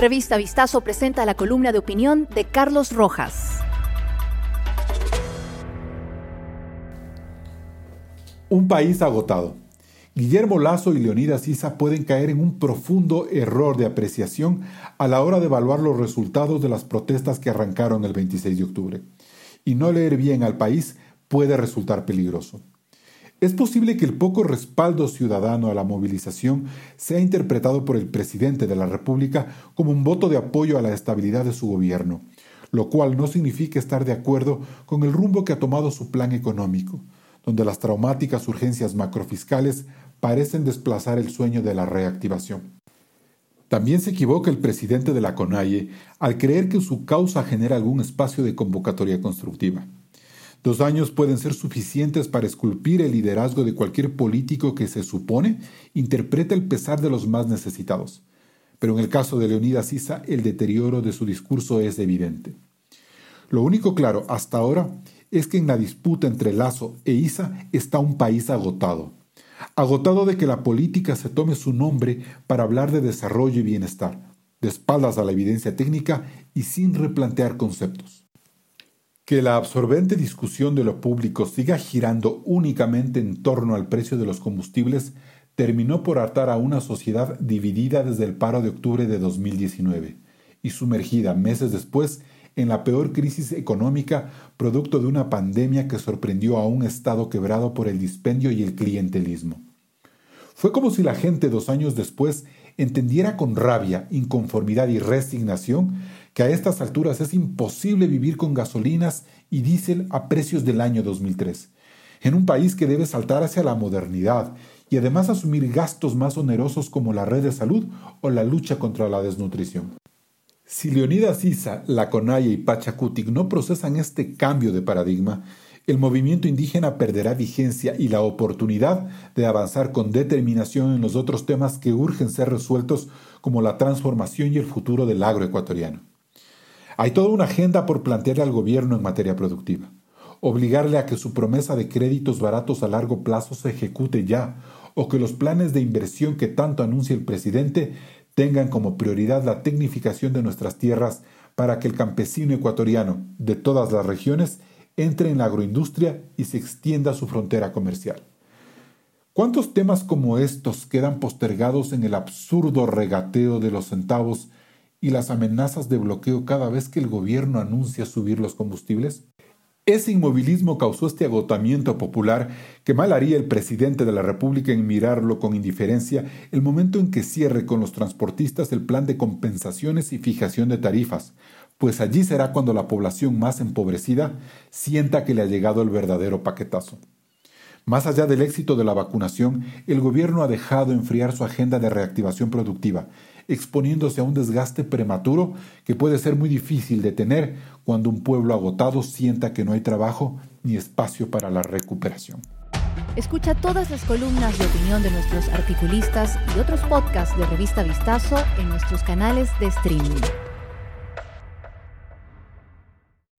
Revista Vistazo presenta la columna de opinión de Carlos Rojas. Un país agotado. Guillermo Lazo y Leonidas Isa pueden caer en un profundo error de apreciación a la hora de evaluar los resultados de las protestas que arrancaron el 26 de octubre. Y no leer bien al país puede resultar peligroso. Es posible que el poco respaldo ciudadano a la movilización sea interpretado por el presidente de la República como un voto de apoyo a la estabilidad de su gobierno, lo cual no significa estar de acuerdo con el rumbo que ha tomado su plan económico, donde las traumáticas urgencias macrofiscales parecen desplazar el sueño de la reactivación. También se equivoca el presidente de la CONAIE al creer que su causa genera algún espacio de convocatoria constructiva. Dos años pueden ser suficientes para esculpir el liderazgo de cualquier político que se supone interpreta el pesar de los más necesitados. Pero en el caso de Leonidas Issa, el deterioro de su discurso es evidente. Lo único claro hasta ahora es que en la disputa entre Lazo e Isa está un país agotado. Agotado de que la política se tome su nombre para hablar de desarrollo y bienestar, de espaldas a la evidencia técnica y sin replantear conceptos. Que la absorbente discusión de lo público siga girando únicamente en torno al precio de los combustibles terminó por hartar a una sociedad dividida desde el paro de octubre de 2019 y sumergida meses después en la peor crisis económica producto de una pandemia que sorprendió a un Estado quebrado por el dispendio y el clientelismo. Fue como si la gente dos años después entendiera con rabia, inconformidad y resignación que a estas alturas es imposible vivir con gasolinas y diésel a precios del año 2003, en un país que debe saltar hacia la modernidad y además asumir gastos más onerosos como la red de salud o la lucha contra la desnutrición. Si Leonidas Isa, la Conaya y Pachacutic no procesan este cambio de paradigma, el movimiento indígena perderá vigencia y la oportunidad de avanzar con determinación en los otros temas que urgen ser resueltos como la transformación y el futuro del agroecuatoriano. Hay toda una agenda por plantearle al gobierno en materia productiva. Obligarle a que su promesa de créditos baratos a largo plazo se ejecute ya, o que los planes de inversión que tanto anuncia el presidente tengan como prioridad la tecnificación de nuestras tierras para que el campesino ecuatoriano de todas las regiones entre en la agroindustria y se extienda su frontera comercial. ¿Cuántos temas como estos quedan postergados en el absurdo regateo de los centavos y las amenazas de bloqueo cada vez que el gobierno anuncia subir los combustibles? Ese inmovilismo causó este agotamiento popular que mal haría el presidente de la República en mirarlo con indiferencia el momento en que cierre con los transportistas el plan de compensaciones y fijación de tarifas, pues allí será cuando la población más empobrecida sienta que le ha llegado el verdadero paquetazo. Más allá del éxito de la vacunación, el gobierno ha dejado enfriar su agenda de reactivación productiva, exponiéndose a un desgaste prematuro que puede ser muy difícil de tener cuando un pueblo agotado sienta que no hay trabajo ni espacio para la recuperación. Escucha todas las columnas de opinión de nuestros articulistas y otros podcasts de Revista Vistazo en nuestros canales de streaming